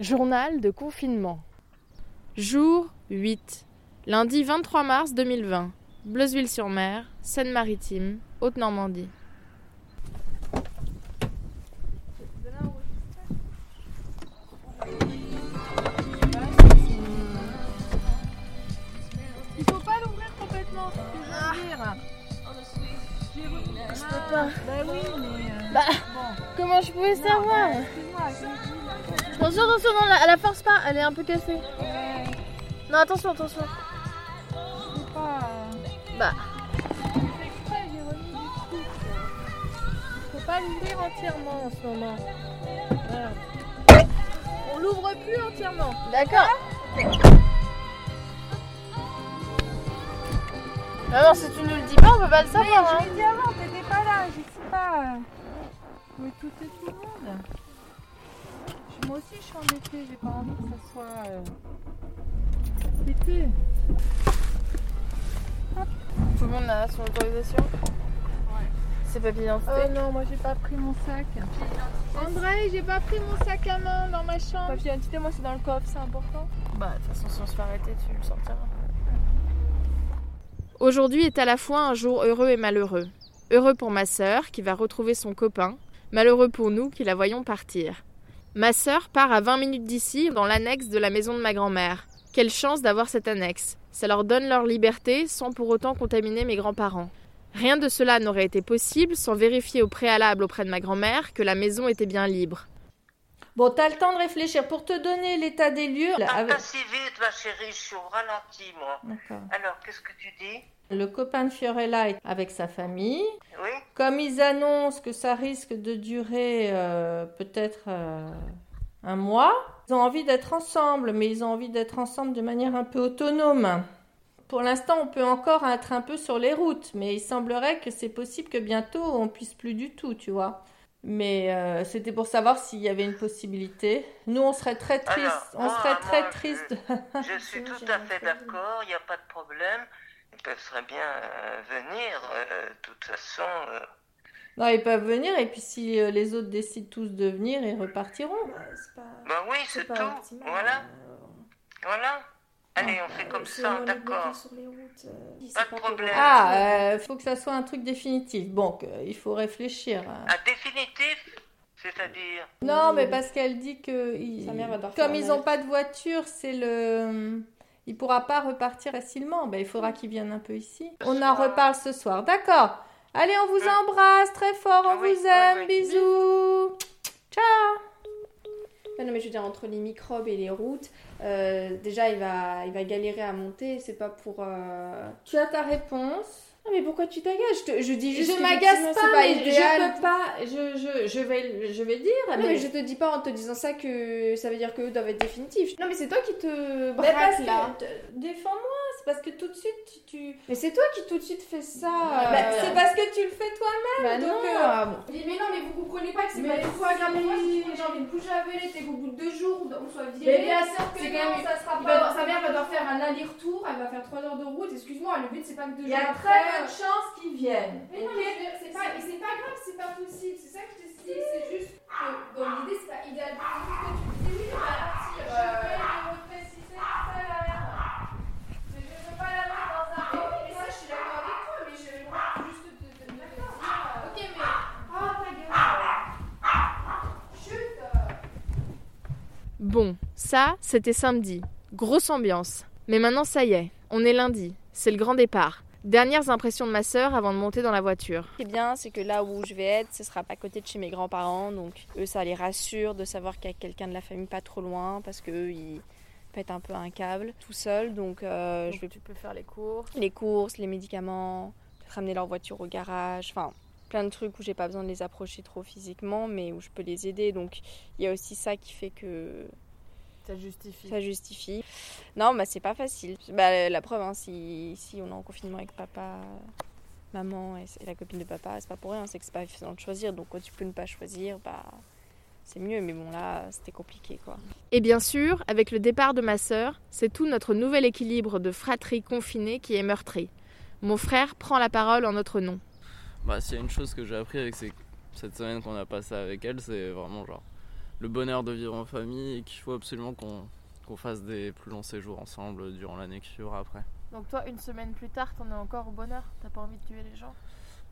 Journal de confinement. Jour 8. Lundi 23 mars 2020. Bleuzeville-sur-Mer, Seine-Maritime, Haute-Normandie. Il faut pas l'ouvrir complètement. Je peux pas. Bah oui, mais. euh, Bah, bon. comment je pouvais Non, savoir bah, Attention, attention, non, la, la force pas, elle est un peu cassée. ouais, Non, attention, attention. pas. euh, Bah. Faut pas l'ouvrir entièrement en ce moment. Voilà. On l'ouvre plus entièrement. d'accord. Ah non, si tu nous le dis pas, on peut pas le savoir. hein. Je l'ai dit avant, t'étais pas là, je sais pas. Mais tout est tout le monde. Moi aussi je suis embêtée, j'ai pas envie que ça soit euh, pété. Tout le monde a son autorisation C'est papier d'identité Oh non, moi j'ai pas pris mon sac. André, j'ai pas pris mon sac à main dans ma chambre. Papier d'identité, moi c'est dans le coffre, c'est important. Bah, de toute façon, si on se fait arrêter, tu le sortiras. Aujourd'hui est à la fois un jour heureux et malheureux. Heureux pour ma sœur, qui va retrouver son copain. Malheureux pour nous, qui la voyons partir. Ma sœur part à 20 minutes d'ici, dans l'annexe de la maison de ma grand-mère. Quelle chance d'avoir cette annexe. Ça leur donne leur liberté, sans pour autant contaminer mes grands-parents. Rien de cela n'aurait été possible sans vérifier au préalable auprès de ma grand-mère que la maison était bien libre. Bon, t'as le temps de réfléchir pour te donner l'état des lieux. là, Pas avec- pas si vite, ma chérie, je suis au ralenti, moi. D'accord. Alors, qu'est-ce que tu dis? Le copain de Fiorella est avec sa famille. Comme ils annoncent que ça risque de durer euh, peut-être euh, un mois, ils ont envie d'être ensemble, mais ils ont envie d'être ensemble de manière un peu autonome. Pour l'instant, on peut encore être un peu sur les routes, mais il semblerait que c'est possible que bientôt on puisse plus du tout, tu vois. Mais euh, c'était pour savoir s'il y avait une possibilité. Nous, on serait très triste. Alors, on serait très triste. Je suis tout à fait d'accord, il n'y a pas de problème. Ils peuvent très bien euh, venir, euh, de toute façon. euh, non, ils peuvent venir et puis si euh, les autres décident tous de venir, ils repartiront. Bah oui, c'est tout. Voilà, voilà. Allez, on fait comme ça, d'accord. Pas de problème. Ah, il faut que ça soit un truc définitif. Bon, il faut réfléchir. hein. À définitif, c'est-à-dire? Non, mais parce qu'elle dit que il- Sa mère va devoir faire comme ils n'ont pas de voiture, c'est le il pourra pas repartir facilement. Ben, il faudra qu'il vienne un peu ici. On en reparle ce soir. D'accord. Allez, on vous embrasse très fort, on Ah oui, vous oui, aime. oui. Bisous. Ciao. Ouais, non, mais je veux dire, entre les microbes et les routes, euh, déjà, il va, il va galérer à monter. C'est pas pour. euh, Tu as ta réponse. Non, mais pourquoi tu t'agaces? Je, je dis juste. je m'agace pas, c'est mais idéal. je peux pas. Je, je, je vais je vais dire. Non, mais je te dis pas en te disant ça que ça veut dire qu'eux doivent être définitifs. Non, mais c'est toi qui te braques là. que t- défends-moi, parce que tout de suite tu. tu- Mais c'est toi qui tout de suite fais ça. Bah, euh, c'est parce que tu le fais toi-même. Bah donc, non. euh, ah bon. Mais, mais non, mais vous comprenez pas que c'est Mais pas du tout agréable pour moi. J'ai envie de coucher avec elle et qu'au bout de deux jours, on soit Mais viré. bien sûr que non, ça sera pas. va- sa mère va devoir faire un aller-retour, elle va faire 3 heures de route. Excuse-moi, le but c'est pas que deux Il y jours a très peu de chances qu'ils viennent. Mais non, mais c'est pas, et c'est pas grave, c'est pas possible. C'est ça que je t'explique, c'est juste que dans l'idée, c'est pas idéal tu dis oui, on va partir. Bon, ça, c'était samedi. Grosse ambiance. Mais maintenant, ça y est, on est lundi. C'est le grand départ. Dernières impressions de ma sœur avant de monter dans la voiture. Ce qui est bien, c'est que là où je vais être, ce sera pas à côté de chez mes grands-parents. Donc, eux, ça les rassure de savoir qu'il y a quelqu'un de la famille pas trop loin parce qu'eux, ils pètent un peu un câble tout. Donc, euh, je vais tu peux faire les courses. les courses, les médicaments, ramener leur voiture au garage, enfin plein de trucs où j'ai pas besoin de les approcher trop physiquement, mais où je peux les aider. Donc il y a aussi ça qui fait que Ça justifie. ça justifie. Non, bah c'est pas facile. Bah, la preuve, hein, si, si on est en confinement avec papa, maman et, et la copine de papa, c'est pas pour rien, c'est que c'est pas évident de choisir. Donc quand tu peux ne pas choisir, bah c'est mieux. Mais bon là, c'était compliqué quoi. Et bien sûr, avec le départ de ma sœur, c'est tout notre nouvel équilibre de fratrie confinée qui est meurtri. Mon frère prend la parole en notre nom. Bah, s'il y a une chose que j'ai appris avec ces- cette semaine qu'on a passée avec elle, c'est vraiment genre le bonheur de vivre en famille et qu'il faut absolument qu'on fasse des plus longs séjours ensemble durant l'année qui suivra après. Donc toi, une semaine plus tard, t'en es encore au bonheur? T'as pas envie de tuer les gens?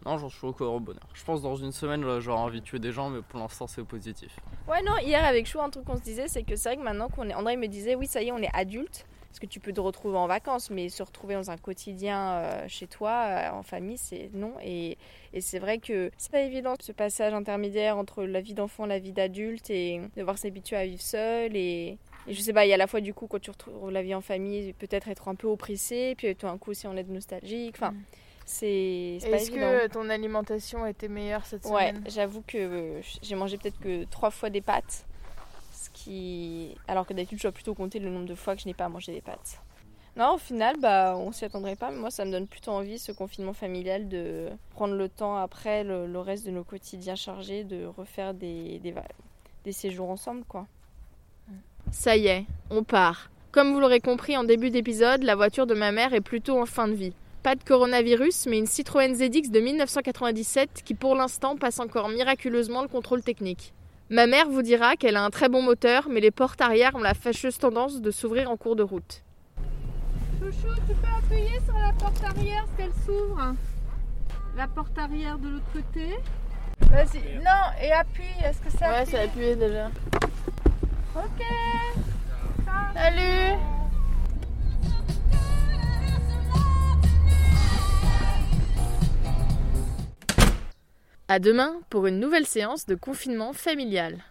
Non, j'en suis encore au bonheur. Je pense dans une semaine, j'aurai envie de tuer des gens, mais pour l'instant, c'est positif. Ouais, non, hier avec Chou, un truc qu'on se disait, c'est que c'est vrai que maintenant qu'on est. André me disait, oui, ça y est, on est adulte. Parce que tu peux te retrouver en vacances, mais se retrouver dans un quotidien euh, chez toi, euh, en famille, c'est non. Et, et c'est vrai que c'est pas évident ce passage intermédiaire entre la vie d'enfant, la vie d'adulte, et devoir s'habituer à vivre seul. Et, et, je sais pas, il y a à la fois du coup, quand tu retrouves la vie en famille, peut-être être un peu oppressé, puis tout d'un coup, si on est nostalgique. Enfin. Mm. C'est Est-ce que ton alimentation était meilleure cette semaine? Ouais, j'avoue que j'ai mangé peut-être que trois fois des pâtes. Alors que d'habitude, je dois plutôt compter le nombre de fois que je n'ai pas mangé des pâtes. Non, au final, bah, on s'y attendrait pas, mais moi, ça me donne plutôt envie, ce confinement familial, de prendre le temps après le, reste de nos quotidiens chargés, de refaire des, des, des séjours ensemble, quoi. Ça y est, on part. Comme vous l'aurez compris en début d'épisode, la voiture de ma mère est plutôt en fin de vie. Pas de coronavirus, mais une Citroën ZX de 1997 qui pour l'instant passe encore miraculeusement le contrôle technique. Ma mère vous dira qu'elle a un très bon moteur, mais les portes arrière ont la fâcheuse tendance de s'ouvrir en cours de route. Chouchou, tu peux appuyer sur la porte arrière, ce qu'elle s'ouvre La porte arrière de l'autre côté. Vas-y, non, et appuie, est-ce que ça Ouais, c'est appuyé déjà. Ok. À demain pour une nouvelle séance de confinement familial.